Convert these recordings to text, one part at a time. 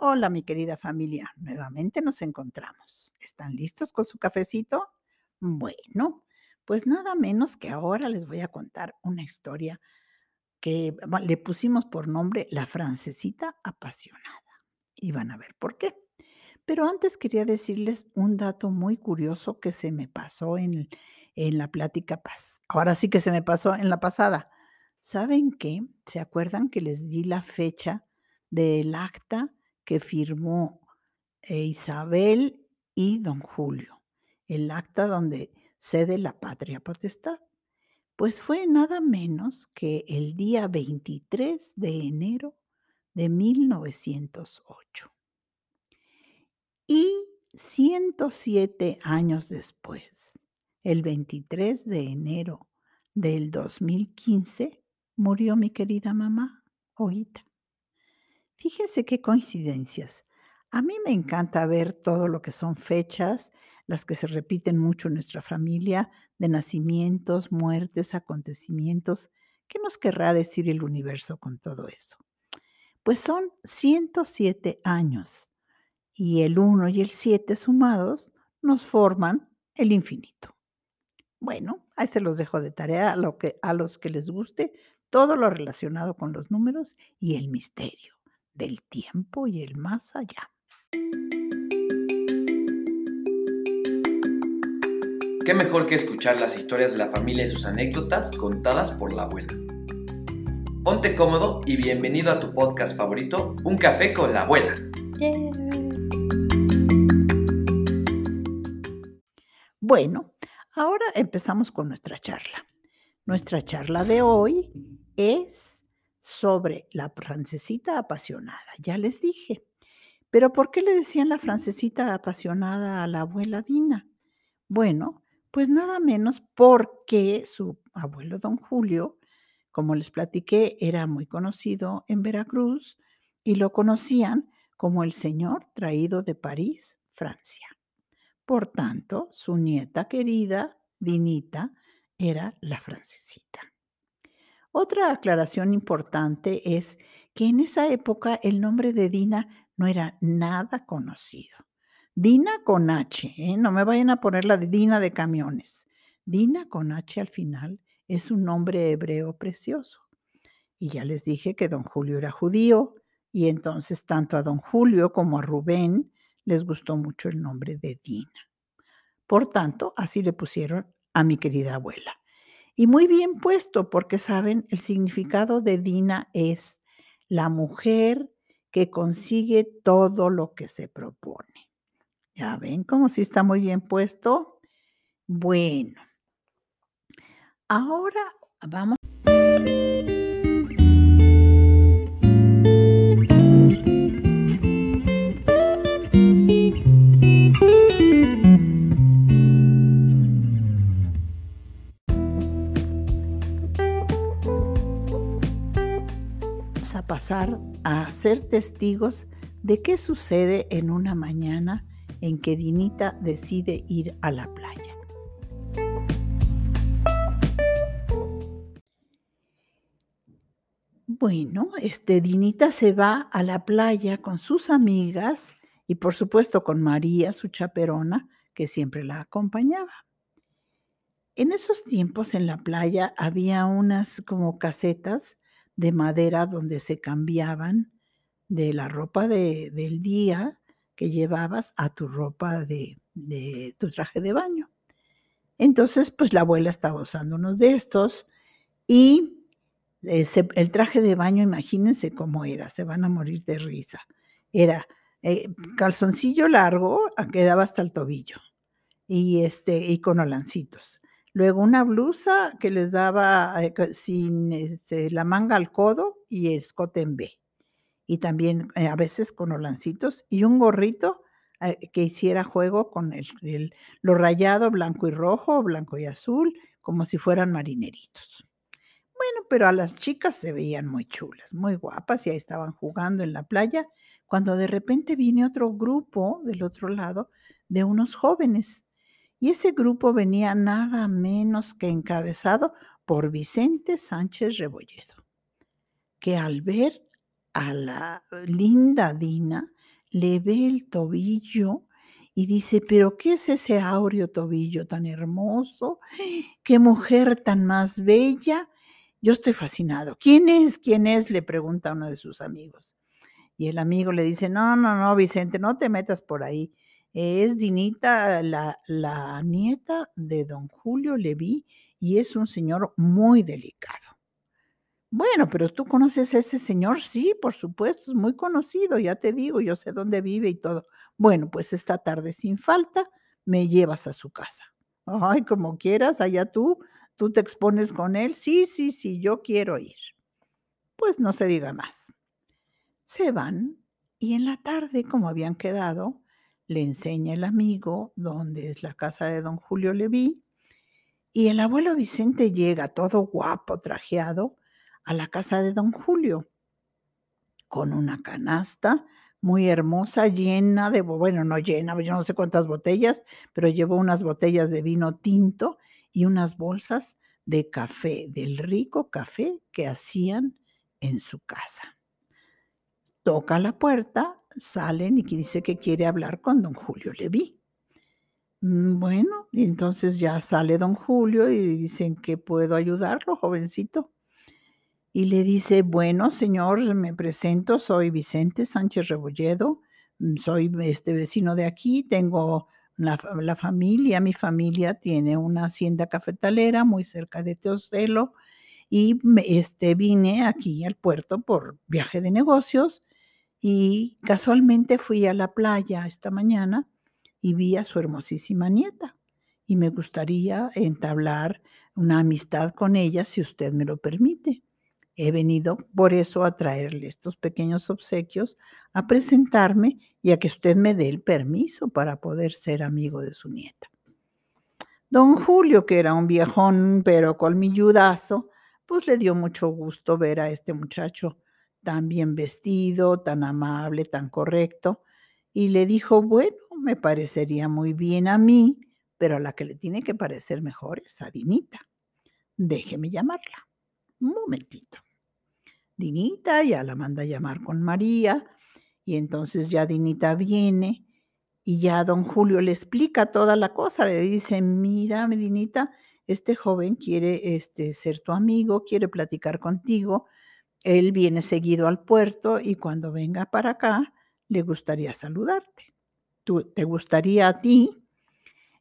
Hola, mi querida familia. Nuevamente nos encontramos. ¿Están listos con su cafecito? Bueno, pues nada menos que ahora les voy a contar una historia que le pusimos por nombre La francesita apasionada. Y van a ver por qué. Pero antes quería decirles un dato muy curioso que se me pasó en, en la plática pas- Ahora sí que se me pasó en la pasada. ¿Saben qué? ¿Se acuerdan que les di la fecha del acta que firmó eh, Isabel y don Julio? El acta donde cede la patria potestad. Pues fue nada menos que el día 23 de enero de 1908. Y 107 años después, el 23 de enero del 2015, murió mi querida mamá, Oita. Fíjense qué coincidencias. A mí me encanta ver todo lo que son fechas, las que se repiten mucho en nuestra familia, de nacimientos, muertes, acontecimientos. ¿Qué nos querrá decir el universo con todo eso? Pues son 107 años y el 1 y el 7 sumados nos forman el infinito. Bueno, ahí se los dejo de tarea a, lo que, a los que les guste todo lo relacionado con los números y el misterio del tiempo y el más allá. ¿Qué mejor que escuchar las historias de la familia y sus anécdotas contadas por la abuela? Ponte cómodo y bienvenido a tu podcast favorito, Un café con la abuela. Bueno, ahora empezamos con nuestra charla. Nuestra charla de hoy es sobre la francesita apasionada, ya les dije. Pero ¿por qué le decían la francesita apasionada a la abuela Dina? Bueno, pues nada menos porque su abuelo don Julio, como les platiqué, era muy conocido en Veracruz y lo conocían como el señor traído de París, Francia. Por tanto, su nieta querida, Dinita, era la francesita. Otra aclaración importante es que en esa época el nombre de Dina no era nada conocido. Dina con H, ¿eh? no me vayan a poner la de Dina de camiones. Dina con H al final es un nombre hebreo precioso. Y ya les dije que don Julio era judío y entonces tanto a don Julio como a Rubén les gustó mucho el nombre de Dina. Por tanto, así le pusieron a mi querida abuela. Y muy bien puesto, porque saben, el significado de Dina es la mujer que consigue todo lo que se propone. ¿Ya ven cómo sí está muy bien puesto? Bueno, ahora vamos. A pasar a ser testigos de qué sucede en una mañana en que Dinita decide ir a la playa. Bueno, este Dinita se va a la playa con sus amigas y por supuesto con María, su chaperona, que siempre la acompañaba. En esos tiempos en la playa había unas como casetas de madera donde se cambiaban de la ropa de- del día que llevabas a tu ropa de, de tu traje de baño. Entonces, pues la abuela estaba usando uno de estos y eh, se- el traje de baño, imagínense cómo era, se van a morir de risa. Era eh, calzoncillo largo, ah, quedaba hasta el tobillo y, este, y con olancitos. Luego una blusa que les daba eh, sin este, la manga al codo y el escote en B. Y también eh, a veces con olancitos y un gorrito eh, que hiciera juego con el, el- lo rayado blanco y rojo, blanco y azul, como si fueran marineritos. Bueno, pero a las chicas se veían muy chulas, muy guapas y ahí estaban jugando en la playa, cuando de repente viene otro grupo del otro lado de unos jóvenes. Y ese grupo venía nada menos que encabezado por Vicente Sánchez Rebolledo, que al ver a la linda Dina, le ve el tobillo y dice, pero ¿qué es ese áureo tobillo tan hermoso? ¿Qué mujer tan más bella? Yo estoy fascinado. ¿Quién es? ¿Quién es? Le pregunta uno de sus amigos. Y el amigo le dice, no, no, no, Vicente, no te metas por ahí. Es Dinita, la, la nieta de don Julio Leví, y es un señor muy delicado. Bueno, pero tú conoces a ese señor, sí, por supuesto, es muy conocido, ya te digo, yo sé dónde vive y todo. Bueno, pues esta tarde sin falta me llevas a su casa. Ay, como quieras, allá tú, tú te expones con él. Sí, sí, sí, yo quiero ir. Pues no se diga más. Se van y en la tarde, como habían quedado, le enseña el amigo dónde es la casa de don Julio Leví y el abuelo Vicente llega todo guapo, trajeado, a la casa de don Julio con una canasta muy hermosa, llena de, bueno, no llena, yo no sé cuántas botellas, pero llevó unas botellas de vino tinto y unas bolsas de café, del rico café que hacían en su casa. Toca la puerta, salen y dice que quiere hablar con don Julio Leví. Mm, bueno, entonces ya sale don Julio y dicen que puedo ayudarlo, jovencito y le dice, bueno, señor, me presento, soy Vicente Sánchez Rebolledo, mm, soy este vecino de aquí, tengo la, la, familia, mi familia tiene una hacienda cafetalera muy cerca de Teocelo y este, vine aquí al puerto por viaje de negocios y casualmente fui a la playa esta mañana y vi a su hermosísima nieta y me gustaría entablar una amistad con ella si usted me lo permite. He venido por eso a traerle estos pequeños obsequios, a presentarme y a que usted me dé el permiso para poder ser amigo de su nieta. Don Julio, que era un viejón pero colmilludazo, pues le dio mucho gusto ver a este muchacho tan bien vestido, tan amable, tan correcto, y le dijo, bueno, me parecería muy bien a mí, pero a la que le tiene que parecer mejor es a Dinita. Déjeme llamarla. Un momentito. Dinita ya la manda a llamar con María y entonces ya Dinita viene y ya don Julio le explica toda la cosa, le dice, mira, Dinita, este joven quiere este, ser tu amigo, quiere platicar contigo, él viene seguido al puerto y cuando venga para acá le gustaría saludarte. ¿Tú, ¿Te gustaría a ti?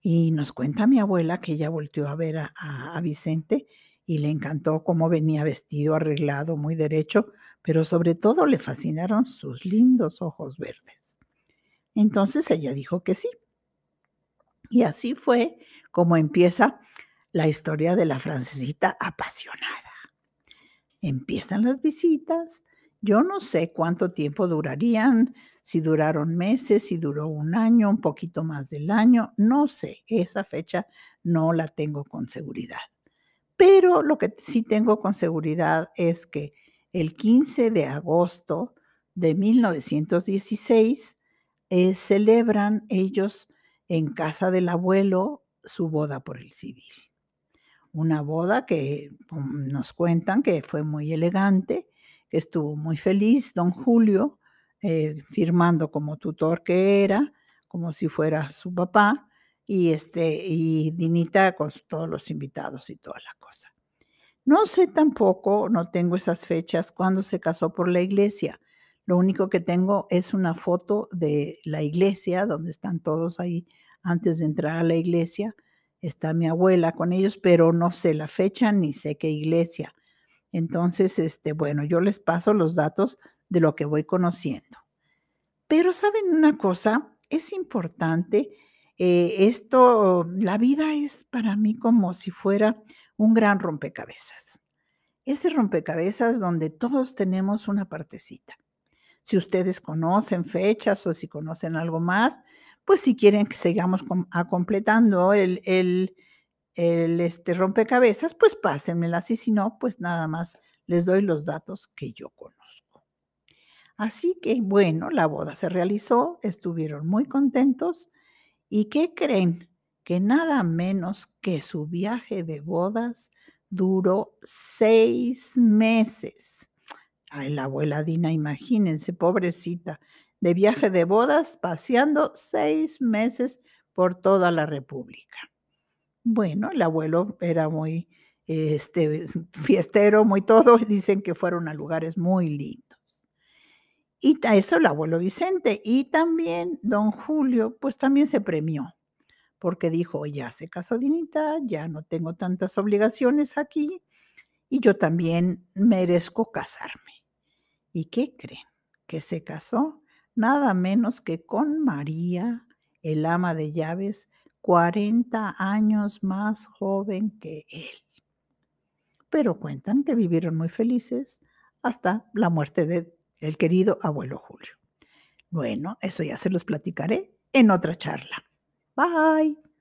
Y nos cuenta mi abuela que ella volteó a ver a, a Vicente y le encantó cómo venía vestido, arreglado, muy derecho, pero sobre todo le fascinaron sus lindos ojos verdes. Entonces ella dijo que sí. Y así fue como empieza la historia de la francesita apasionada. Empiezan las visitas. Yo no sé cuánto tiempo durarían, si duraron meses, si duró un año, un poquito más del año, no sé. Esa fecha no la tengo con seguridad. Pero lo que sí tengo con seguridad es que el 15 de agosto de 1916 eh, celebran ellos en casa del abuelo su boda por el civil. Una boda que nos cuentan que fue muy elegante, que estuvo muy feliz don Julio, eh, firmando como tutor que era, como si fuera su papá, y, este, y Dinita con todos los invitados y toda la cosa. No sé tampoco, no tengo esas fechas, cuando se casó por la iglesia. Lo único que tengo es una foto de la iglesia, donde están todos ahí antes de entrar a la iglesia. Está mi abuela con ellos, pero no sé la fecha ni sé qué iglesia. Entonces, este, bueno, yo les paso los datos de lo que voy conociendo. Pero saben una cosa, es importante eh, esto, la vida es para mí como si fuera un gran rompecabezas. Ese rompecabezas donde todos tenemos una partecita. Si ustedes conocen fechas o si conocen algo más, pues si quieren que sigamos a completando el, el, el este rompecabezas, pues pásenmelas y si no, pues nada más les doy los datos que yo conozco. Así que bueno, la boda se realizó, estuvieron muy contentos ¿Y qué creen? Que nada menos que su viaje de bodas duró seis meses. Ay, la abuela Dina, imagínense, pobrecita, de viaje de bodas, paseando seis meses por toda la república. Bueno, el abuelo era muy este, fiestero, muy todo, dicen que fueron a lugares muy lindos. Y eso el abuelo Vicente. Y también don Julio, pues también se premió, porque dijo, ya se casó Dinita, ya no tengo tantas obligaciones aquí, y yo también merezco casarme. ¿Y qué creen? Que se casó nada menos que con María, el ama de llaves, 40 años más joven que él. Pero cuentan que vivieron muy felices hasta la muerte de querido abuelo Julio. Bueno, eso ya se los platicaré en otra charla. Bye.